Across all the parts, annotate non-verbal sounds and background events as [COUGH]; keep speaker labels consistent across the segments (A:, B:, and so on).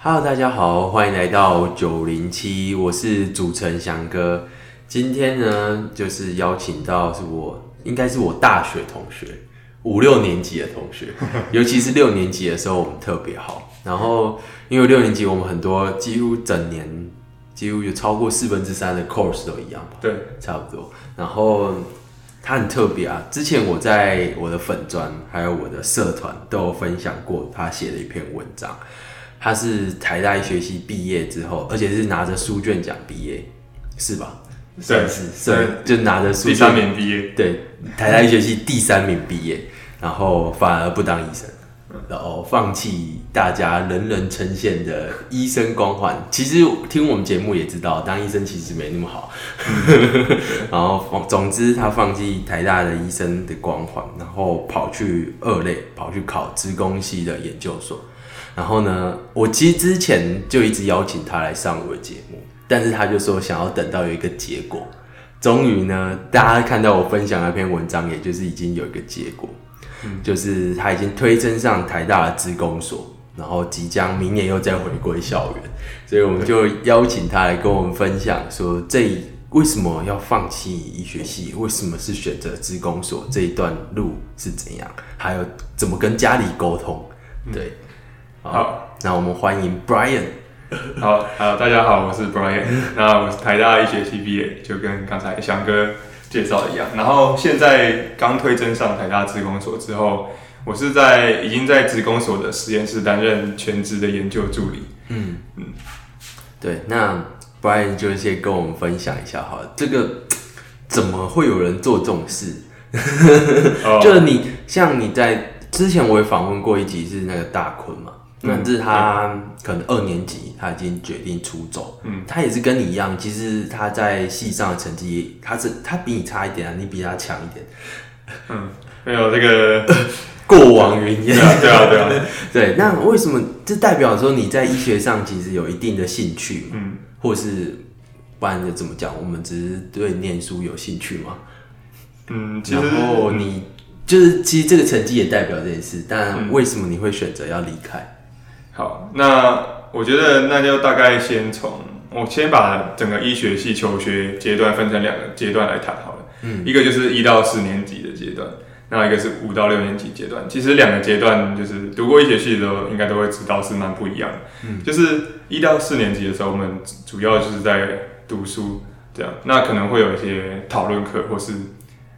A: Hello，大家好，欢迎来到九零七，我是主持人翔哥。今天呢，就是邀请到是我，应该是我大学同学，五六年级的同学，[LAUGHS] 尤其是六年级的时候，我们特别好。然后，因为六年级我们很多几乎整年，几乎有超过四分之三的 course 都一样吧？
B: 对，
A: 差不多。然后他很特别啊，之前我在我的粉砖还有我的社团都有分享过他写的一篇文章。他是台大医学系毕业之后，而且是拿着书卷奖毕业，是吧？
B: 对，
A: 是，是，就拿着书
B: 第三名毕业，
A: 对，台大医学系第三名毕业，然后反而不当医生，然后放弃大家人人称羡的医生光环。其实听我们节目也知道，当医生其实没那么好。[LAUGHS] 然后，总之他放弃台大的医生的光环，然后跑去二类，跑去考职工系的研究所。然后呢，我其实之前就一直邀请他来上我的节目，但是他就说想要等到有一个结果。终于呢，大家看到我分享那篇文章，也就是已经有一个结果，就是他已经推甄上台大的职工所，然后即将明年又再回归校园，所以我们就邀请他来跟我们分享，说这为什么要放弃医学系，为什么是选择职工所这一段路是怎样，还有怎么跟家里沟通，对。好，那我们欢迎 Brian。[LAUGHS]
B: 好，好，大家好，我是 Brian。那我是台大医学系毕业，就跟刚才翔哥介绍一样。然后现在刚推甄上台大职工所之后，我是在已经在职工所的实验室担任全职的研究助理。嗯
A: 嗯，对，那 Brian 就先跟我们分享一下哈，这个怎么会有人做这种事？[LAUGHS] 就是你像你在之前我也访问过一集是那个大坤嘛。那是他可能二年级，他已经决定出走。嗯，他也是跟你一样，其实他在戏上的成绩，他是他比你差一点啊，你比他强一点。
B: 嗯，没有这个 [LAUGHS]
A: 过往云烟。对
B: 啊，对啊。对，[LAUGHS]
A: 那为什么这代表说你在医学上其实有一定的兴趣？嗯，或是不然就怎么讲？我们只是对念书有兴趣吗？
B: 嗯，
A: 然后你就是其实这个成绩也代表这件事，但为什么你会选择要离开？
B: 好，那我觉得那就大概先从我先把整个医学系求学阶段分成两个阶段来谈好了。嗯，一个就是一到四年级的阶段，那一个是五到六年级阶段。其实两个阶段就是读过医学系的时候应该都会知道是蛮不一样的。嗯，就是一到四年级的时候，我们主要就是在读书这样，那可能会有一些讨论课或是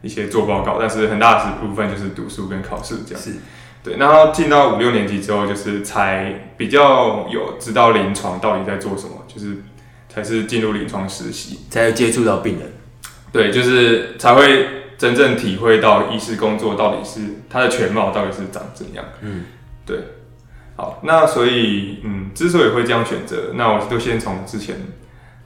B: 一些做报告，但是很大的部分就是读书跟考试这样。
A: 是。
B: 对，然后进到五六年级之后，就是才比较有知道临床到底在做什么，就是才是进入临床实习，
A: 才有接触到病人。
B: 对，就是才会真正体会到医师工作到底是它的全貌到底是长怎样。嗯，对。好，那所以，嗯，之所以会这样选择，那我就先从之前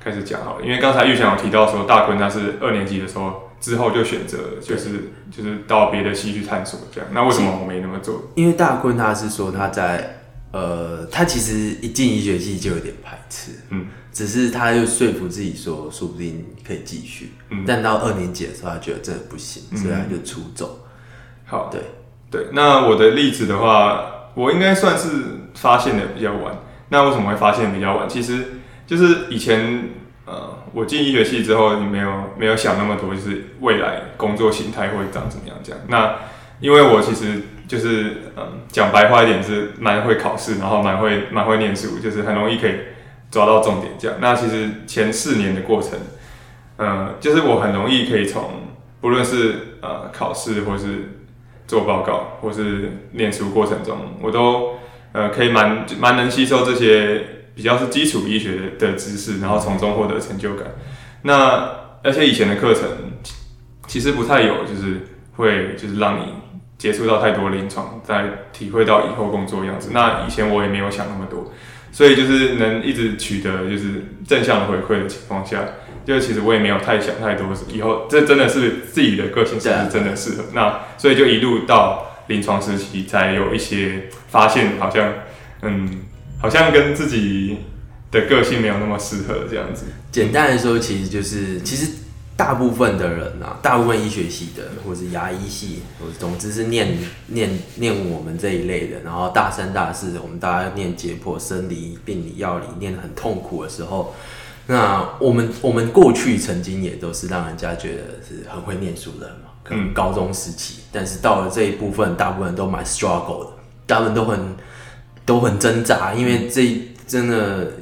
B: 开始讲好了，因为刚才玉祥有提到说，大坤他是二年级的时候。之后就选择就是就是到别的系去探索这样，那为什么我没那么做？
A: 因为大坤他是说他在呃，他其实一进医学系就有点排斥，嗯，只是他又说服自己说，说不定可以继续，嗯，但到二年级的时候，他觉得真的不行，所以他就出走。
B: 好，对对，那我的例子的话，我应该算是发现的比较晚。那为什么会发现比较晚？其实就是以前。呃，我进医学系之后，你没有没有想那么多，就是未来工作形态会长怎么样这样。那因为我其实就是嗯，讲白话一点是蛮会考试，然后蛮会蛮会念书，就是很容易可以抓到重点这样。那其实前四年的过程，嗯，就是我很容易可以从不论是呃考试或是做报告或是念书过程中，我都呃可以蛮蛮能吸收这些。比较是基础医学的知识，然后从中获得成就感。那而且以前的课程其实不太有，就是会就是让你接触到太多临床，在体会到以后工作样子。那以前我也没有想那么多，所以就是能一直取得就是正向的回馈的情况下，就其实我也没有太想太多，以后这真的是自己的个性是不是真的适合？那所以就一路到临床实习，才有一些发现，好像嗯。好像跟自己的个性没有那么适合这样子。
A: 简单来说，其实就是其实大部分的人啊，大部分医学系的，或者是牙医系，或者总之是念念念我们这一类的，然后大三大四，我们大家念解剖、生理、病理、药理，念得很痛苦的时候，那我们我们过去曾经也都是让人家觉得是很会念书的人嘛，可能高中时期，但是到了这一部分，大部分都蛮 struggle 的，大部分都很都很挣扎，因为这真的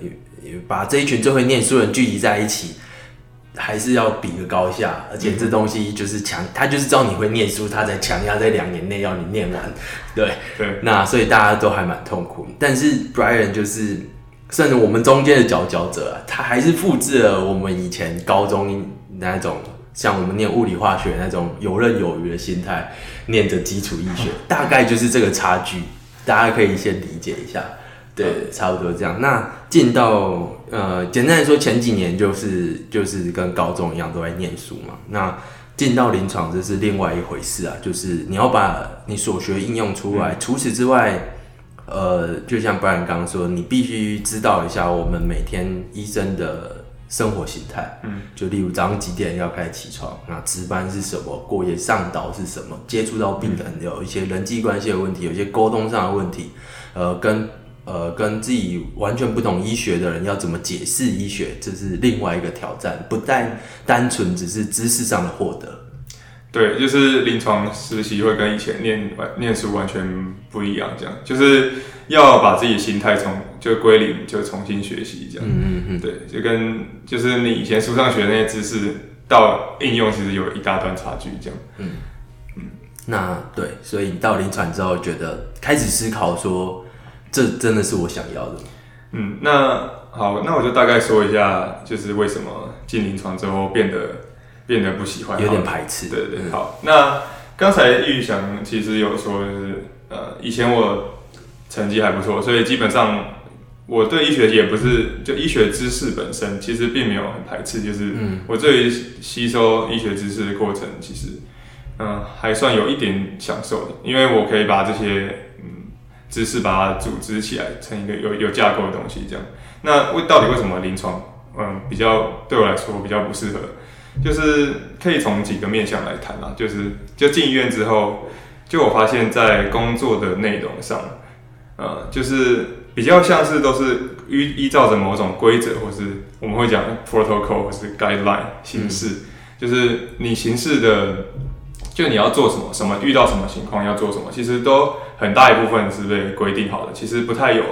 A: 把这一群最会念书人聚集在一起。还是要比个高下，而且这东西就是强，他就是知道你会念书，他才强压在两年内要你念完。对
B: 对，
A: 那所以大家都还蛮痛苦。但是 Brian 就是甚至我们中间的佼佼者，他还是复制了我们以前高中那种像我们念物理化学那种游刃有余的心态，念着基础医学，[LAUGHS] 大概就是这个差距，大家可以先理解一下。对，差不多这样。那进到呃，简单来说，前几年就是就是跟高中一样都在念书嘛。那进到临床这是另外一回事啊，就是你要把你所学应用出来。除此之外，呃，就像 Brian 刚刚说，你必须知道一下我们每天医生的生活形态。嗯，就例如早上几点要开始起床，那值班是什么，过夜上岛是什么，接触到病人有一些人际关系的问题，有一些沟通上的问题，呃，跟呃，跟自己完全不懂医学的人要怎么解释医学，这是另外一个挑战，不但单纯只是知识上的获得。
B: 对，就是临床实习会跟以前念完念书完全不一样，这样就是要把自己心态从就归零，就重新学习这样。嗯嗯嗯，对，就跟就是你以前书上学的那些知识到应用，其实有一大段差距这样。嗯
A: 嗯，那对，所以你到临床之后，觉得开始思考说。这真的是我想要的。
B: 嗯，那好，那我就大概说一下，就是为什么进临床之后变得变得不喜欢，
A: 有点排斥。
B: 对对，好。那刚才玉祥其实有说，就是呃，以前我成绩还不错，所以基本上我对医学也不是就医学知识本身，其实并没有很排斥。就是我对于吸收医学知识的过程，其实嗯还算有一点享受的，因为我可以把这些嗯。知识把它组织起来成一个有有架构的东西，这样。那为到底为什么临床，嗯，比较对我来说比较不适合，就是可以从几个面向来谈啦。就是就进医院之后，就我发现，在工作的内容上，呃，就是比较像是都是依依照着某种规则，或是我们会讲 protocol 或是 guideline 形式，就是你形式的。就你要做什么，什么遇到什么情况要做什么，其实都很大一部分是被规定好的，其实不太有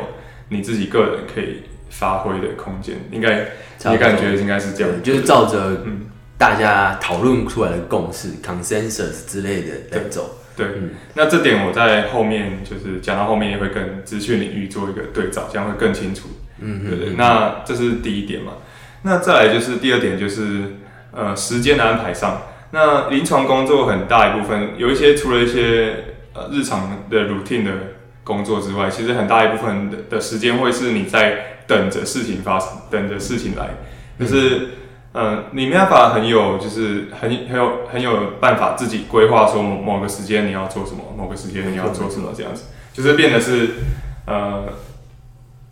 B: 你自己个人可以发挥的空间。应该你感觉应该是这样，
A: 就是照着大家讨论出来的共识 （consensus） 之类的来走。
B: 对，那这点我在后面就是讲到后面也会跟资讯领域做一个对照，这样会更清楚。嗯，对对。那这是第一点嘛？那再来就是第二点，就是呃时间的安排上。那临床工作很大一部分，有一些除了一些呃日常的 routine 的工作之外，其实很大一部分的的时间会是你在等着事情发生，等着事情来，就是嗯，你没办法很有，就是很很有很有办法自己规划说某某个时间你要做什么，某个时间你要做什么这样子，就是变得是呃。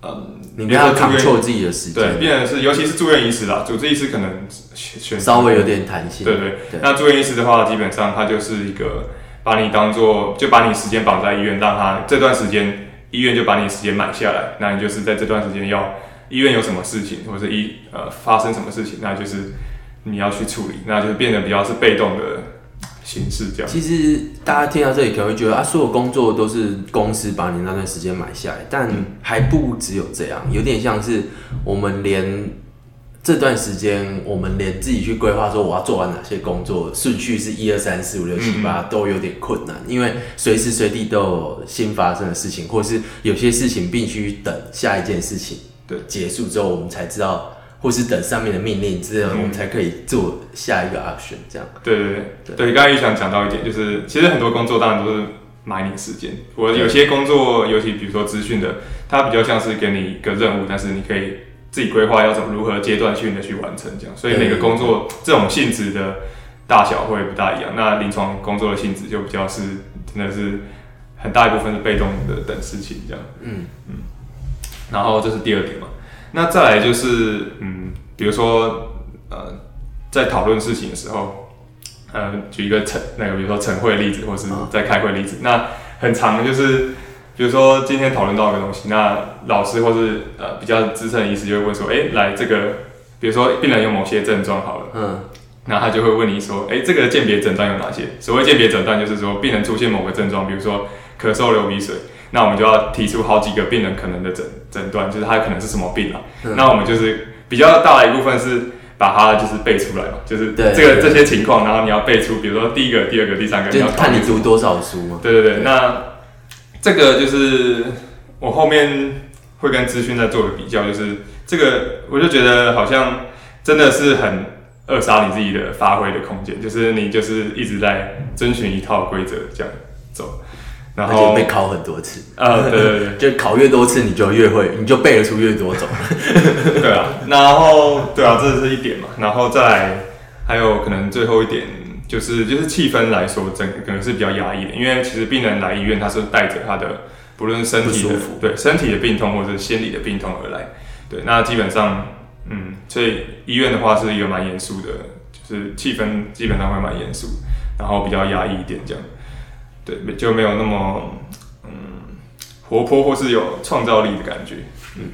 A: 嗯，你要扛错自己的时间，
B: 对，变得是，尤其是住院医师啦，主治医师可能选
A: 稍微有点弹性，
B: 对对。那住院医师的话，基本上他就是一个把你当做，就把你时间绑在医院，让他这段时间医院就把你时间买下来，那你就是在这段时间要医院有什么事情，或者医呃发生什么事情，那就是你要去处理，那就是变得比较是被动的。形式这样，
A: 其实大家听到这里可能会觉得啊，所有工作都是公司把你那段时间买下来，但还不只有这样，有点像是我们连这段时间，我们连自己去规划说我要做完哪些工作，顺序是一二三四五六七八都有点困难，因为随时随地都有新发生的事情，或是有些事情必须等下一件事情的结束之后，我们才知道。或是等上面的命令之后，我们才可以做下一个 option。这样。
B: 对对对对，刚才也想讲到一点，就是其实很多工作当然都是买你时间。我有些工作，尤其比如说资讯的，它比较像是给你一个任务，但是你可以自己规划要怎么如何阶段性的去完成这样。所以每个工作这种性质的大小会不大一样。那临床工作的性质就比较是真的是很大一部分是被动的等事情这样。嗯嗯。然后这是第二点嘛。那再来就是，嗯，比如说，呃，在讨论事情的时候，呃，举一个晨那个比如说晨会的例子，或是在开会例子，那很长就是比如说今天讨论到一个东西，那老师或是呃比较资深的医师就会问说，哎，来这个比如说病人有某些症状好了，嗯。那他就会问你说：“哎，这个鉴别诊断有哪些？所谓鉴别诊断，就是说病人出现某个症状，比如说咳嗽、流鼻水，那我们就要提出好几个病人可能的诊诊断，就是他可能是什么病啊？那我们就是比较大的一部分是把它就是背出来嘛，就是这个这些情况，然后你要背出，比如说第一个、第二个、第三个，
A: 就看你读多少书嘛。
B: 对对对，那这个就是我后面会跟资讯在做的比较，就是这个我就觉得好像真的是很。扼杀你自己的发挥的空间，就是你就是一直在遵循一套规则这样走，
A: 然后被考很多次，
B: 呃，对对对，[LAUGHS]
A: 就考越多次你就越会，你就背得出越多种。[LAUGHS]
B: 对啊，然后对啊，这是一点嘛，然后再还有可能最后一点就是就是气氛来说，整可能是比较压抑的，因为其实病人来医院他是带着他的不论身体的对身体的病痛或者是心理的病痛而来，对，那基本上。嗯，所以医院的话是一个蛮严肃的，就是气氛基本上会蛮严肃，然后比较压抑一点这样，对，就没有那么嗯活泼或是有创造力的感觉。嗯，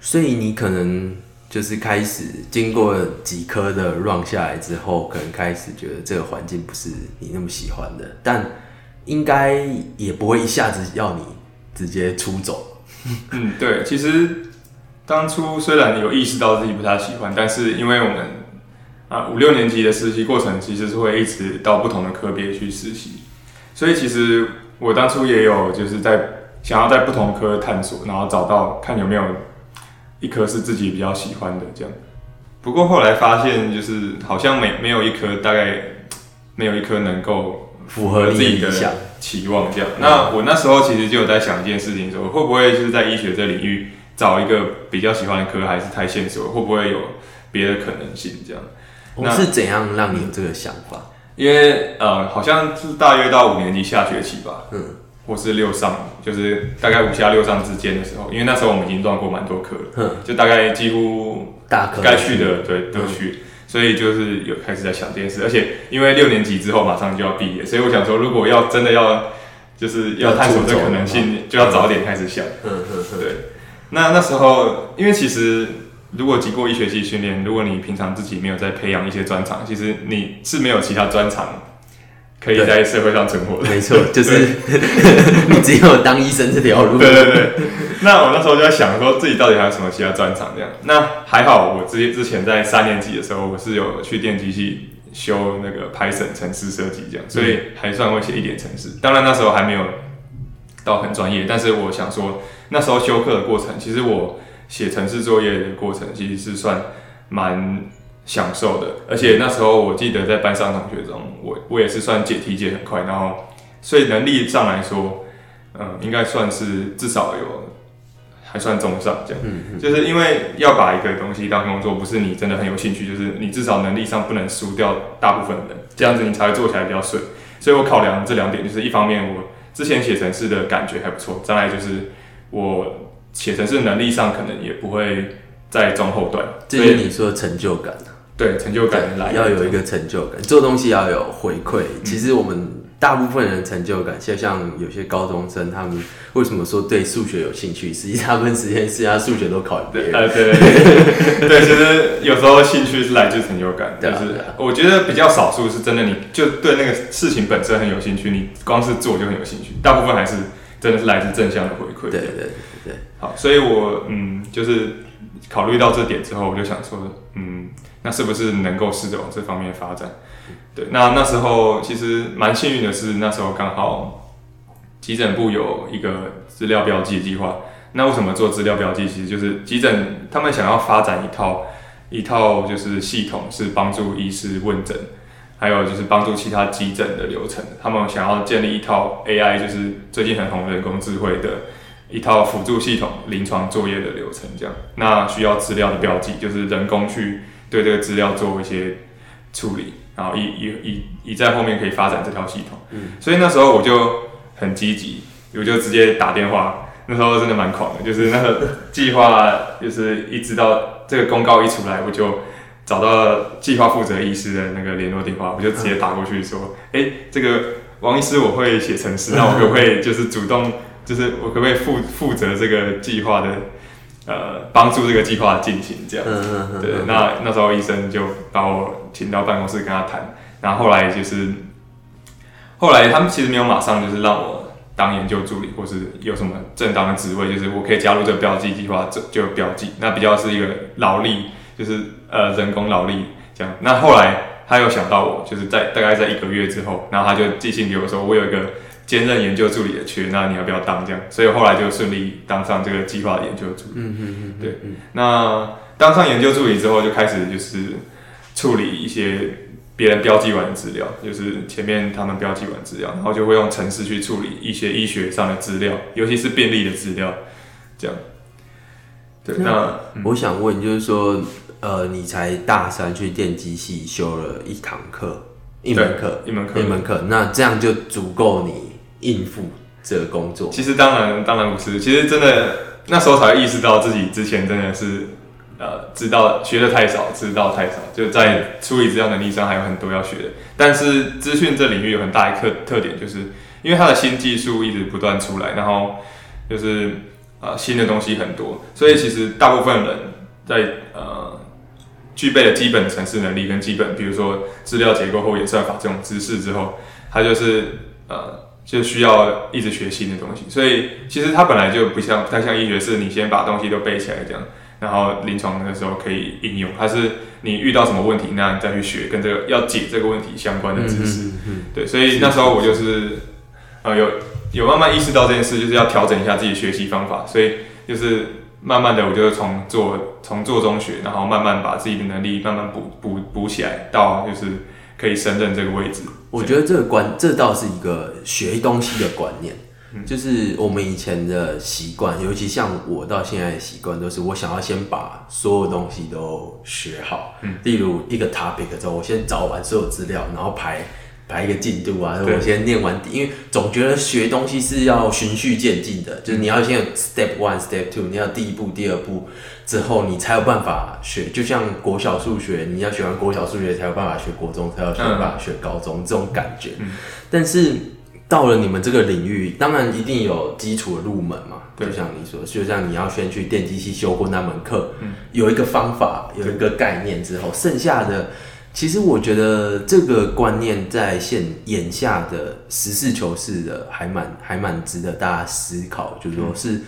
A: 所以你可能就是开始经过几科的 run 下来之后，可能开始觉得这个环境不是你那么喜欢的，但应该也不会一下子要你直接出走。
B: 嗯，对，其实。当初虽然有意识到自己不太喜欢，但是因为我们啊五六年级的实习过程其实是会一直到不同的科别去实习，所以其实我当初也有就是在想要在不同科探索，然后找到看有没有一科是自己比较喜欢的这样。不过后来发现就是好像没没有一科大概没有一科能够
A: 符合
B: 自己的期望这样。那我那时候其实就有在想一件事情，说会不会就是在医学这领域。找一个比较喜欢的科还是太现实了，会不会有别的可能性？这样，
A: 我是怎样让你有这个想法？
B: 因为呃，好像是大约到五年级下学期吧，嗯，或是六上，就是大概五下六上之间的时候，因为那时候我们已经断过蛮多课了，嗯，就大概几乎
A: 大科
B: 该去的对都去，所以就是有开始在想这件事，而且因为六年级之后马上就要毕业，所以我想说，如果要真的要就是要探索这可能性，就要早点开始想，嗯嗯，对。那那时候，因为其实如果经过一学期训练，如果你平常自己没有在培养一些专长，其实你是没有其他专长可以在社会上存活的。
A: 没错，就是 [LAUGHS] 你只有当医生这条路。
B: 对对对。那我那时候就在想，说自己到底还有什么其他专长这样。那还好，我之之前在三年级的时候，我是有去电机系修那个 Python 程式设计这样，所以还算会写一点程式。当然那时候还没有到很专业，但是我想说。那时候修课的过程，其实我写城市作业的过程，其实是算蛮享受的。而且那时候我记得在班上同学中，我我也是算解题解很快，然后所以能力上来说，嗯，应该算是至少有还算中上这样。嗯就是因为要把一个东西当工作，不是你真的很有兴趣，就是你至少能力上不能输掉大部分人，这样子你才会做起来比较顺。所以我考量这两点，就是一方面我之前写程式的感觉还不错，再来就是。我写程式能力上可能也不会在中后段，
A: 这是你说的成就感
B: 对，成就感来
A: 要有一个成就感，做东西要有回馈。其实我们大部分人成就感，就像有些高中生，他们为什么说对数学有兴趣？实际大部分时间是他数学都考别人。
B: 呃，对对 [LAUGHS] 对，其实有时候兴趣是来自成就感，但是我觉得比较少数是真的，你就对那个事情本身很有兴趣，你光是做就很有兴趣。大部分还是。真的是来自正向的回馈。
A: 对对对，
B: 好，所以我嗯，就是考虑到这点之后，我就想说，嗯，那是不是能够试着往这方面发展？对，那那时候其实蛮幸运的是，那时候刚好急诊部有一个资料标记计划。那为什么做资料标记？其实就是急诊他们想要发展一套一套就是系统，是帮助医师问诊。还有就是帮助其他急诊的流程，他们想要建立一套 AI，就是最近很红的人工智慧的一套辅助系统，临床作业的流程这样。那需要资料的标记，就是人工去对这个资料做一些处理，然后以以以以在后面可以发展这套系统。嗯，所以那时候我就很积极，我就直接打电话。那时候真的蛮狂的，就是那个计划，就是一直到这个公告一出来，我就。找到计划负责医师的那个联络电话，我就直接打过去说，哎、这个王医师我会写程式，那我可不可以就是主动，就是我可不可以负负责这个计划的，呃，帮助这个计划进行这样子。
A: 嗯嗯
B: 对，那那时候医生就把我请到办公室跟他谈，然后后来就是，后来他们其实没有马上就是让我当研究助理，或是有什么正当的职位，就是我可以加入这个标记计划，就就有标记，那比较是一个劳力，就是呃人工劳力这样。那后来他又想到我，就是在大概在一个月之后，然后他就寄信给我说，我有一个兼任研究助理的缺，那你要不要当这样？所以后来就顺利当上这个计划的研究助理。
A: 嗯嗯嗯，
B: 对那当上研究助理之后，就开始就是处理一些别人标记完的资料，就是前面他们标记完资料，然后就会用程式去处理一些医学上的资料，尤其是病例的资料，这样。对，那
A: 我想问，就是说，呃，你才大三去电机系修了一堂课，一门课，
B: 一门课
A: 一门课，那这样就足够你应付这个工作。
B: 其实当然当然不是，其实真的那时候才意识到自己之前真的是呃知道学的太少，知道太少，就在处理资料能力上还有很多要学的。但是资讯这领域有很大一特特点，就是因为它的新技术一直不断出来，然后就是呃新的东西很多，所以其实大部分人在呃具备了基本程式能力跟基本，比如说资料结构或演算法这种知识之后，它就是呃就需要一直学新的东西。所以其实它本来就不像不太像医学，是你先把东西都背起来这样，然后临床的时候可以应用。它是你遇到什么问题，那你再去学跟这个要解这个问题相关的知识。
A: 嗯
B: 对，所以那时候我就是呃有有慢慢意识到这件事，就是要调整一下自己学习方法，所以就是慢慢的我就从做从做中学，然后慢慢把自己的能力慢慢补补补起来，到就是可以胜任这个位置。
A: 我觉得这个观，这倒是一个学东西的观念，
B: 嗯
A: 就是我们以前的习惯，尤其像我到现在的习惯，都是我想要先把所有东西都学好。
B: 嗯
A: 例如一个 topic 之后，我先找完所有资料，然后排排一个进度啊，我先念完，因为总觉得学东西是要循序渐进的，就是你要先有 step one、step two，你要第一步、第二步之后，你才有办法学。就像国小数学，你要学完国小数学才有办法学国中，才有办法学高中、这种感觉。
B: 嗯
A: 但是到了你们这个领域，当然一定有基础的入门嘛。
B: 对
A: 就像你说，就像你要先去电机系修过那门课，
B: 嗯
A: 有一个方法，有一个概念之后，剩下的，其实我觉得这个观念在现眼下的实事求是的，还蛮还蛮值得大家思考，就是说是。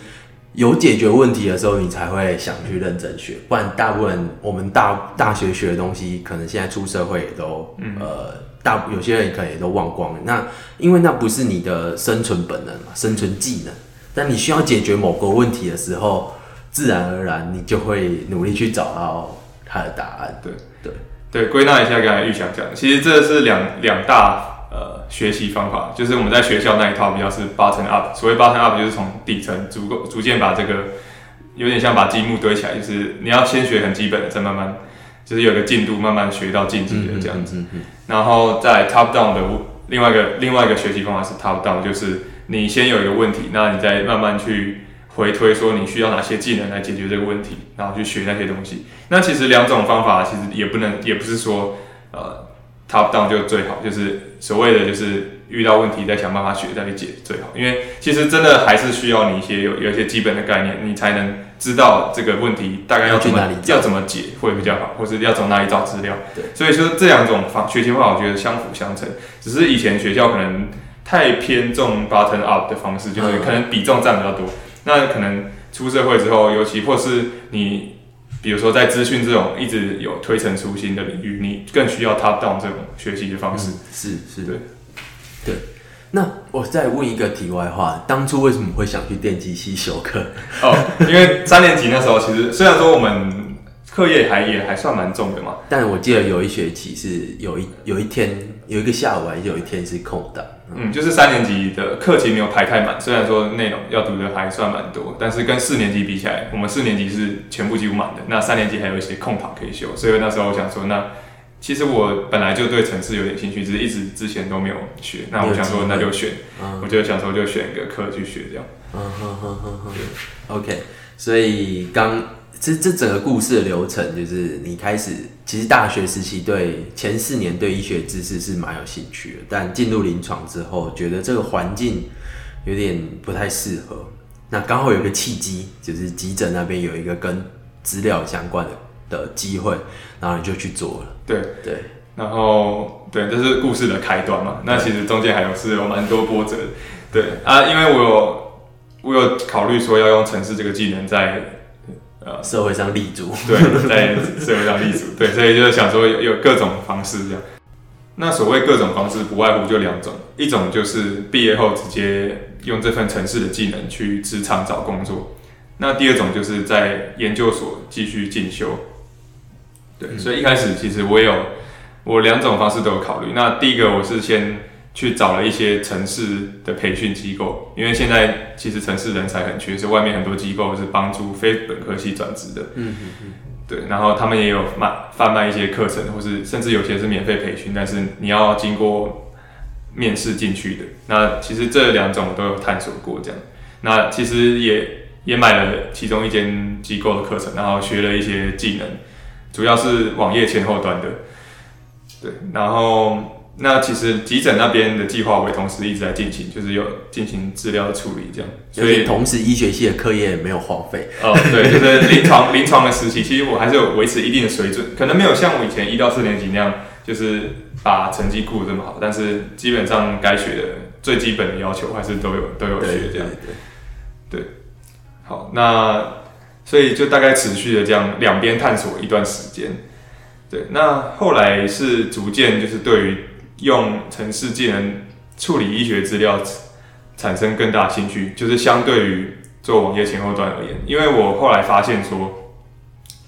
A: 有解决问题的时候，你才会想去认真学，不然大部分我们大大学学的东西，可能现在出社会也都、呃大有些人可能也都忘光了。那因为那不是你的生存本能嘛，生存技能。但你需要解决某个问题的时候，自然而然你就会努力去找到它的答案。
B: 对
A: 对，
B: 对，归纳一下刚才玉祥讲的，其实这是两两大呃学习方法，就是我们在学校那一套比较是 button up，所谓 button up 就是从底层逐个逐渐把这个有点像把积木堆起来，就是你要先学很基本的，再慢慢就是有个进度，慢慢学到晋级的这样子。
A: 嗯嗯
B: 然后在 top down 的另外一个另外一个学习方法是 top down，就是你先有一个问题，那你再慢慢去回推说你需要哪些技能来解决这个问题，然后去学那些东西。那其实两种方法其实也不能，也不是说呃 top down 就最好，就是所谓的就是遇到问题再想办法学再去解最好，因为其实真的还是需要你一些有有一些基本的概念，你才能知道这个问题大概要怎么
A: 要去哪里
B: 要怎么解会比较好，或是要从哪里找资料。
A: 对，
B: 所以说这两种方学习方法，我觉得相辅相成。只是以前学校可能太偏重 button up 的方式，就是
A: 嗯
B: 可能比重占比较多。那可能出社会之后，尤其或是你，比如说在资讯这种一直有推陈出新的领域，你更需要 top down 这种学习的方式。
A: 嗯是是，
B: 对
A: 对。那我再问一个题外话，当初为什么会想去电机系修课？
B: 哦，因为三年级那时候，其实虽然说我们课业还也还算蛮重的嘛，
A: 但我记得有一学期是有一有一天有一个下午还是有一天是空档，
B: 嗯，就是三年级的课期没有排太满，虽然说内容要读的还算蛮多，但是跟四年级比起来，我们四年级是全部几乎满的，那三年级还有一些空堂可以修，所以那时候我想说，那其实我本来就对城市有点兴趣，只是一直之前都没有学，那我想说那就选，
A: 嗯。
B: 我就想说就选一个课去学这样。
A: 嗯哼哼哼哼，OK，所以刚这这整个故事的流程，就是你开始其实大学时期对前四年对医学知识是蛮有兴趣的，但进入临床之后，觉得这个环境有点不太适合。那刚好有个契机，就是急诊那边有一个跟资料相关的的机会，然后你就去做了。
B: 对
A: 对，
B: 然后对，这是故事的开端嘛。那其实中间还有是有蛮多波折。对啊，因为我有我有考虑说要用城市这个技能在
A: 呃社会上立足，
B: 对，在社会上立足，对，所以就是想说有有各种方式这样。那所谓各种方式，不外乎就两种，一种就是毕业后直接用这份城市的技能去职场找工作，那第二种就是在研究所继续进修。对，所以一开始其实我有我两种方式都有考虑。那第一个我是先去找了一些城市的培训机构，因为现在其实城市人才很缺，所以外面很多机构是帮助非本科系转职的。嗯嗯嗯。对，然后他们也有卖贩卖一些课程，或是甚至有些是免费培训，但是你要经过面试进去的。那其实这两种我都有探索过，这样。那其实也也买了其中一间机构的课程，然后学了一些技能，主要是网页前后端的。对，然后。那其实急诊那边的计划，我也同时一直在进行，就是有进行资料的处理，这样。
A: 所以同时医学系的课业也没有荒废。
B: 哦，对，就是临床临床的时期，其实我还是有维持一定的水准，可能没有像我以前一到四年级那样，就是把成绩顾得这么好，但是基本上该学的最基本的要求还是都有都有学这样。对，好，那所以就大概持续的这样两边探索一段时间。对，那后来是逐渐就是对于用城市技能处理医学资料，产生更大兴趣，就是相对于做网页前后端而言，因为我后来发现说，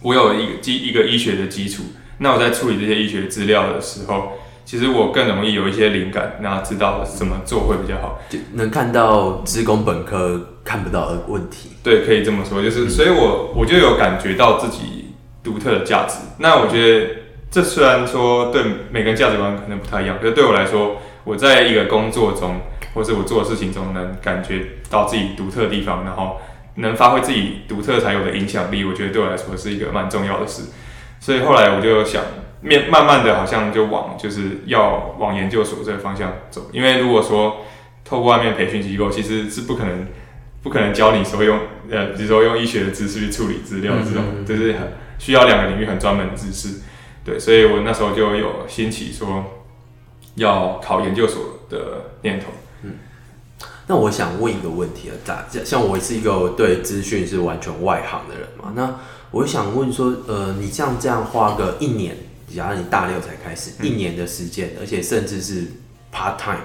B: 我有一个基一个医学的基础，那我在处理这些医学资料的时候，其实我更容易有一些灵感，那知道怎么做会比较好，
A: 就能看到职工本科看不到的问题。
B: 对，可以这么说，就是所以我我就有感觉到自己独特的价值。那我觉得。这虽然说对每个人价值观可能不太一样，可是对我来说，我在一个工作中，或是我做的事情中，能感觉到自己独特的地方，然后能发挥自己独特才有的影响力，我觉得对我来说是一个蛮重要的事。所以后来我就想，面慢慢的好像就往就是要往研究所这个方向走，因为如果说透过外面培训机构，其实是不可能不可能教你说用呃，比如说用医学的知识去处理资料这种，就是很需要两个领域很专门的知识。对，所以我那时候就有兴起说要考研究所的念头。嗯，
A: 那我想问一个问题啊，咋像我是一个对资讯是完全外行的人嘛？那我想问说，呃，你像这样花个一年，假如你大六才开始，一年的时间，而且甚至是 part time，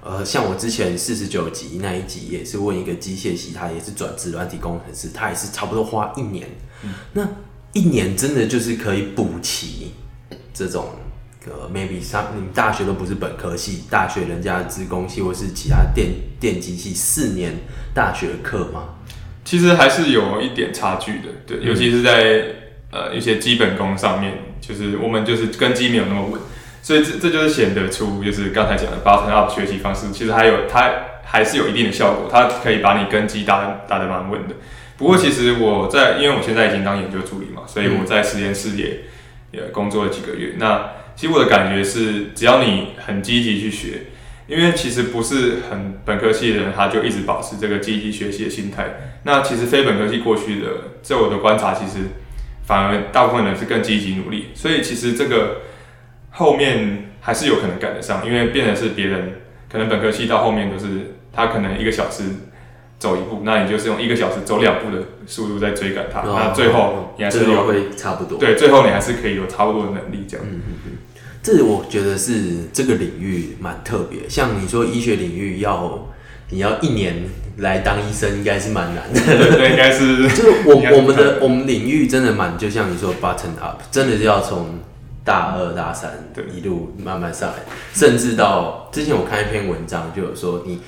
A: 呃，像我之前四十九集那一集也是问一个机械系，他也是转职软体工程师，他也是差不多花一年。那一年真的就是可以补齐这种，呃，maybe 上你大学都不是本科系，大学人家的职工系或是其他电电机系四年大学课吗？
B: 其实还是有一点差距的，对，尤其是在呃一些基本功上面，就是我们就是根基没有那么稳，所以这这就是显得出就是刚才讲的 bottom up 学习方式，其实还有它还是有一定的效果，它可以把你根基打打得蛮稳的。不过其实我在，因为我现在已经当研究助理嘛，所以我在实验室也也工作了几个月。那其实我的感觉是，只要你很积极去学，因为其实不是很本科系的人，他就一直保持这个积极学习的心态。那其实非本科系过去的，在我的观察，其实反而大部分人是更积极努力。所以其实这个后面还是有可能赶得上，因为变的是别人可能本科系到后面都是他可能一个小时。走一步，那你就是用一个小时走两步的速度在追赶他，那最后你还是有
A: 会差不多。
B: 对，最后你还是可以有差不多的能力这样。嗯嗯
A: 嗯，这我觉得是这个领域蛮特别。像你说医学领域要你要一年来当医生，应该是蛮难的。
B: 对，应该是。[LAUGHS]
A: 就是我 [LAUGHS] 我们的我们领域真的蛮，就像你说 button up，真的是要从大二大三一路慢慢上来，甚至到之前我看一篇文章就有说你。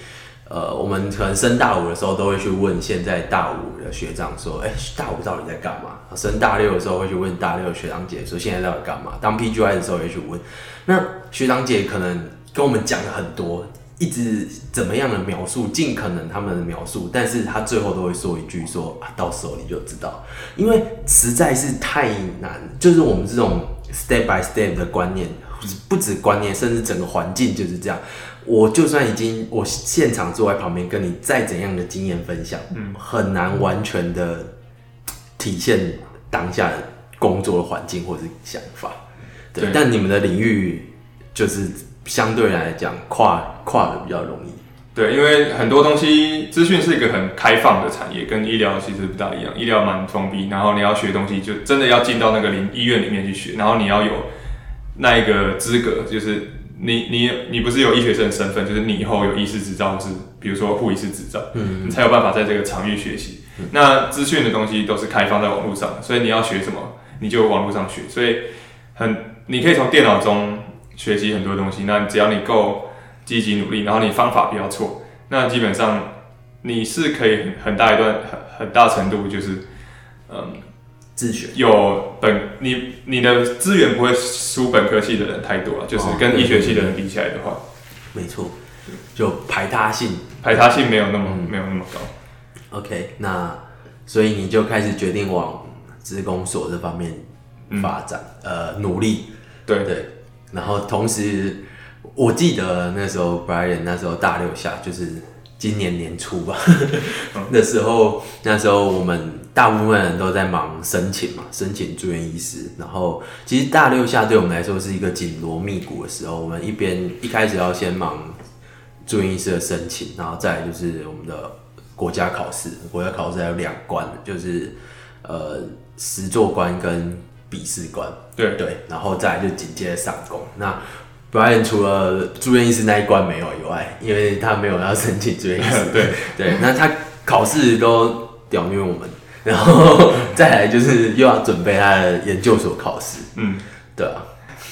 A: 呃，我们可能升大五的时候都会去问现在大五的学长说：“哎，大五到底在干嘛？”升大六的时候会去问大六学长姐说：“现在到底干嘛？”当 PGY 的时候也去问，那学长姐可能跟我们讲了很多，一直怎么样的描述，尽可能他们的描述，但是他最后都会说一句说啊，到时候你就知道，因为实在是太难，就是我们这种 step by step 的观念，不止观念，甚至整个环境就是这样。我就算已经我现场坐在旁边，跟你再怎样的经验分享，嗯，很难完全的体现当下工作的环境或者是想法。对，但你们的领域就是相对来讲跨跨的比较容易。
B: 对，因为很多东西资讯是一个很开放的产业，跟医疗其实不大一样。医疗蛮封闭，然后你要学东西，就真的要进到那个领医院里面去学，然后你要有那一个资格，就是。你你你不是有医学生的身份，就是你以后有医师执照，是比如说护医师执照，嗯，你才有办法在这个场域学习。那资讯的东西都是开放在网络上，所以你要学什么，你就网络上学。所以很你可以从电脑中学习很多东西。那只要你够积极努力，然后你方法不要错，那基本上你是可以很很大一段很很大程度就是嗯。
A: 自学。
B: 有本你你的资源不会输本科系的人太多了，就是跟医学系的人比起来的话，
A: 没错，就排他性。
B: 排他性没有那么没有那么
A: 高。OK，那所以你就开始决定往职工所这方面发展，呃，努力。
B: 对。
A: 对，然后同时我记得那时候 Brian 那时候大六下就是。今年年初吧，[LAUGHS] 那时候那时候我们大部分人都在忙申请嘛，申请住院医师。然后其实大六下对我们来说是一个紧锣密鼓的时候，我们一边一开始要先忙住院医师的申请，然后再就是我们的国家考试。国家考试还有两关，就是呃实作关跟笔试关。
B: 对
A: 对，然后再就紧接着上工。那 Brian 除了住院医师那一关没有以外，因为他没有要申请住院医师，[LAUGHS]
B: 对
A: 对，那他考试都屌虐我们，然后再来就是又要准备他的研究所考试，嗯，对啊，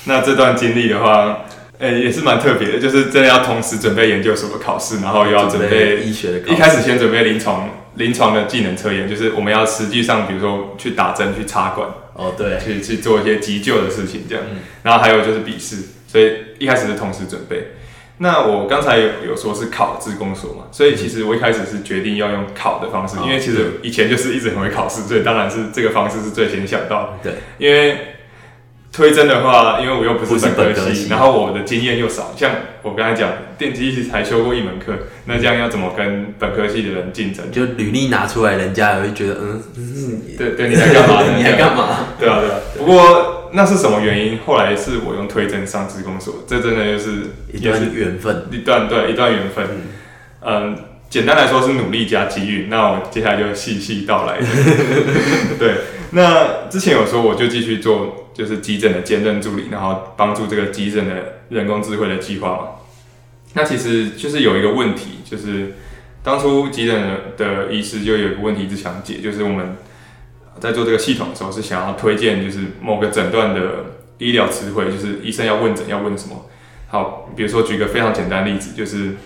B: 那这段经历的话，诶也是蛮特别的，就是真的要同时准备研究所的考试，然后又要准备
A: 医学的，
B: 一开始先准备临床临床的技能测验，就是我们要实际上比如说去打针去插管，
A: 哦对，
B: 去去做一些急救的事情这样，然后还有就是笔试。所以一开始是同时准备。那我刚才有有说是考自工所嘛，所以其实我一开始是决定要用考的方式，因为其实以前就是一直很会考试，所以当然是这个方式是最先想到的。
A: 对，
B: 因为。推甄的话，因为我又不是本科系，然后我的经验又少，像我刚才讲电机系才修过一门课，那这样要怎么跟本科系的人竞争？
A: 就履历拿出来，人家也会觉得，嗯，
B: 对对，[LAUGHS] 你在干嘛？
A: 你在干嘛？
B: 对啊对啊。不过那是什么原因？后来是我用推甄上职工所，这真的就是
A: 一段缘分，
B: 一段对一段缘分。嗯，简单来说是努力加机遇。那我接下来就细细道来。[LAUGHS] 对，那之前有说我就继续做。就是急诊的兼任助理，然后帮助这个急诊的人工智慧的计划嘛。那其实就是有一个问题，就是当初急诊的医师就有一个问题是想解，就是我们在做这个系统的时候是想要推荐，就是某个诊断的医疗词汇，就是医生要问诊要问什么。好，比如说举个非常简单例子，就是。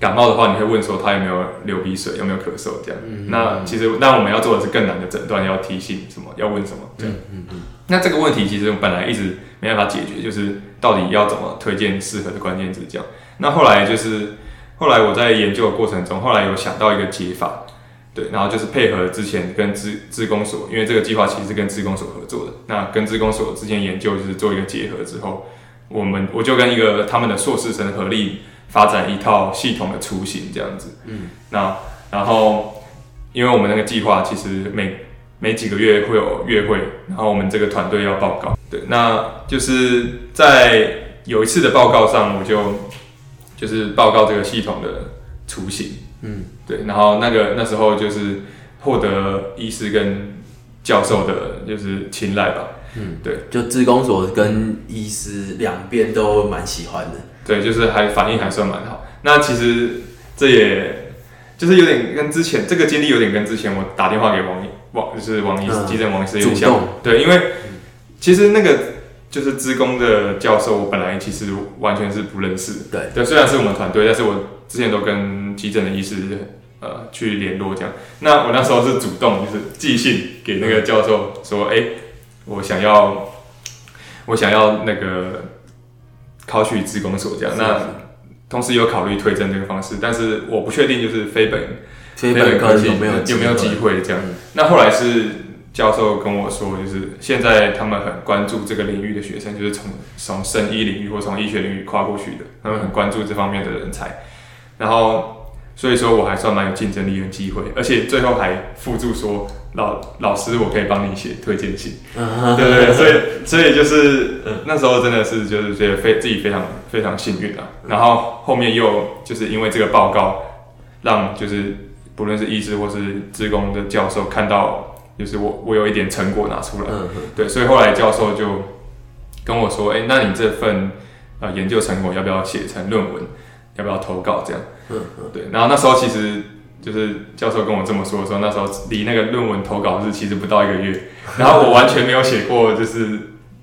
B: 感冒的话，你会问说他有没有流鼻水，有没有咳嗽这样。那其实那我们要做的是更难的诊断，要提醒什么，要问什么这样。那这个问题其实本来一直没办法解决，就是到底要怎么推荐适合的关键字这样。那后来就是后来我在研究的过程中，后来有想到一个解法，对，然后就是配合之前跟资资工所，因为这个计划其实是跟资工所合作的。那跟资工所之前研究就是做一个结合之后，我们我就跟一个他们的硕士生合力。发展一套系统的雏形，这样子。嗯，那然后，因为我们那个计划其实每每几个月会有月会，然后我们这个团队要报告。对，那就是在有一次的报告上，我就就是报告这个系统的雏形。嗯，对，然后那个那时候就是获得医师跟教授的就是青睐吧。嗯，对，
A: 就自工所跟医师两边都蛮喜欢的。
B: 对，就是还反应还算蛮好。那其实这也就是有点跟之前这个经历有点跟之前我打电话给王王就是王医师急诊王医师有点像。对，因为其实那个就是职工的教授，我本来其实完全是不认识。
A: 对，
B: 对，虽然是我们团队，但是我之前都跟急诊的医师呃去联络这样。那我那时候是主动就是寄信给那个教授说，哎，我想要我想要那个。考取职工所这样，那同时有考虑推甄这个方式，但是我不确定就是非本
A: 非本科有没有
B: 有没有机会这样。那后来是教授跟我说，就是现在他们很关注这个领域的学生，就是从从生医领域或从医学领域跨过去的，他们很关注这方面的人才，然后。所以说我还算蛮有竞争力跟机会，而且最后还附注说老老师，我可以帮你写推荐信，对对，所以所以就是那时候真的是就是觉得非自己非常非常幸运啊。然后后面又就是因为这个报告，让就是不论是医师或是职工的教授看到，就是我我有一点成果拿出来，对，所以后来教授就跟我说，哎，那你这份呃研究成果要不要写成论文？要不要投稿这样？嗯嗯，对。然后那时候其实就是教授跟我这么说的时候，那时候离那个论文投稿日其实不到一个月。[LAUGHS] 然后我完全没有写过就是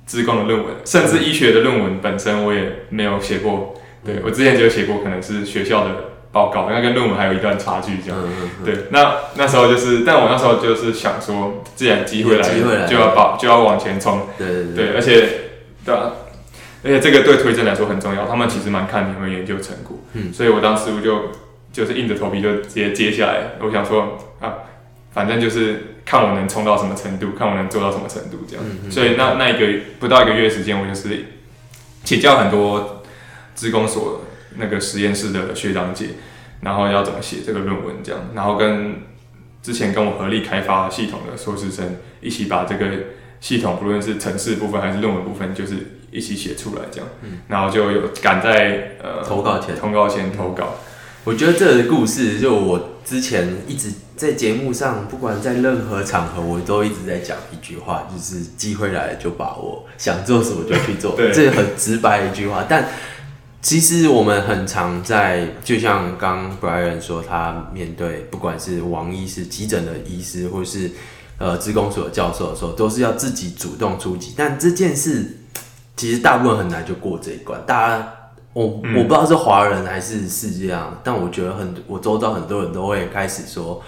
B: 自贡的论文，甚至医学的论文本身我也没有写过。对我之前只有写过，可能是学校的报告，那跟论文还有一段差距这样。对，那那时候就是，但我那时候就是想说，既然机会来，就要把就要往前冲。
A: 对对
B: 对，而且对啊。而且这个对推荐来说很重要，他们其实蛮看你们研究成果，嗯，所以我当时我就就是硬着头皮就直接接下来，我想说啊，反正就是看我能冲到什么程度，看我能做到什么程度这样，所以那那一个不到一个月时间，我就是请教很多职工所那个实验室的学长姐，然后要怎么写这个论文这样，然后跟之前跟我合力开发系统的硕士生一起把这个系统，不论是城市部分还是论文部分，就是。一起写出来，这样，嗯然后就有赶在呃
A: 投稿前，
B: 投稿前投稿。
A: 我觉得这个故事，就我之前一直在节目上，不管在任何场合，我都一直在讲一句话，就是机会来了就把握，想做什么就去做。[LAUGHS] 这很直白一句话，但其实我们很常在，就像刚 Brian 说，他面对不管是王医师、急诊的医师，或是呃职工所教授的时候，都是要自己主动出击。但这件事。其实大部分很难就过这一关。大家，我我不知道是华人还是是这样，但我觉得很，我周遭很多人都会开始说，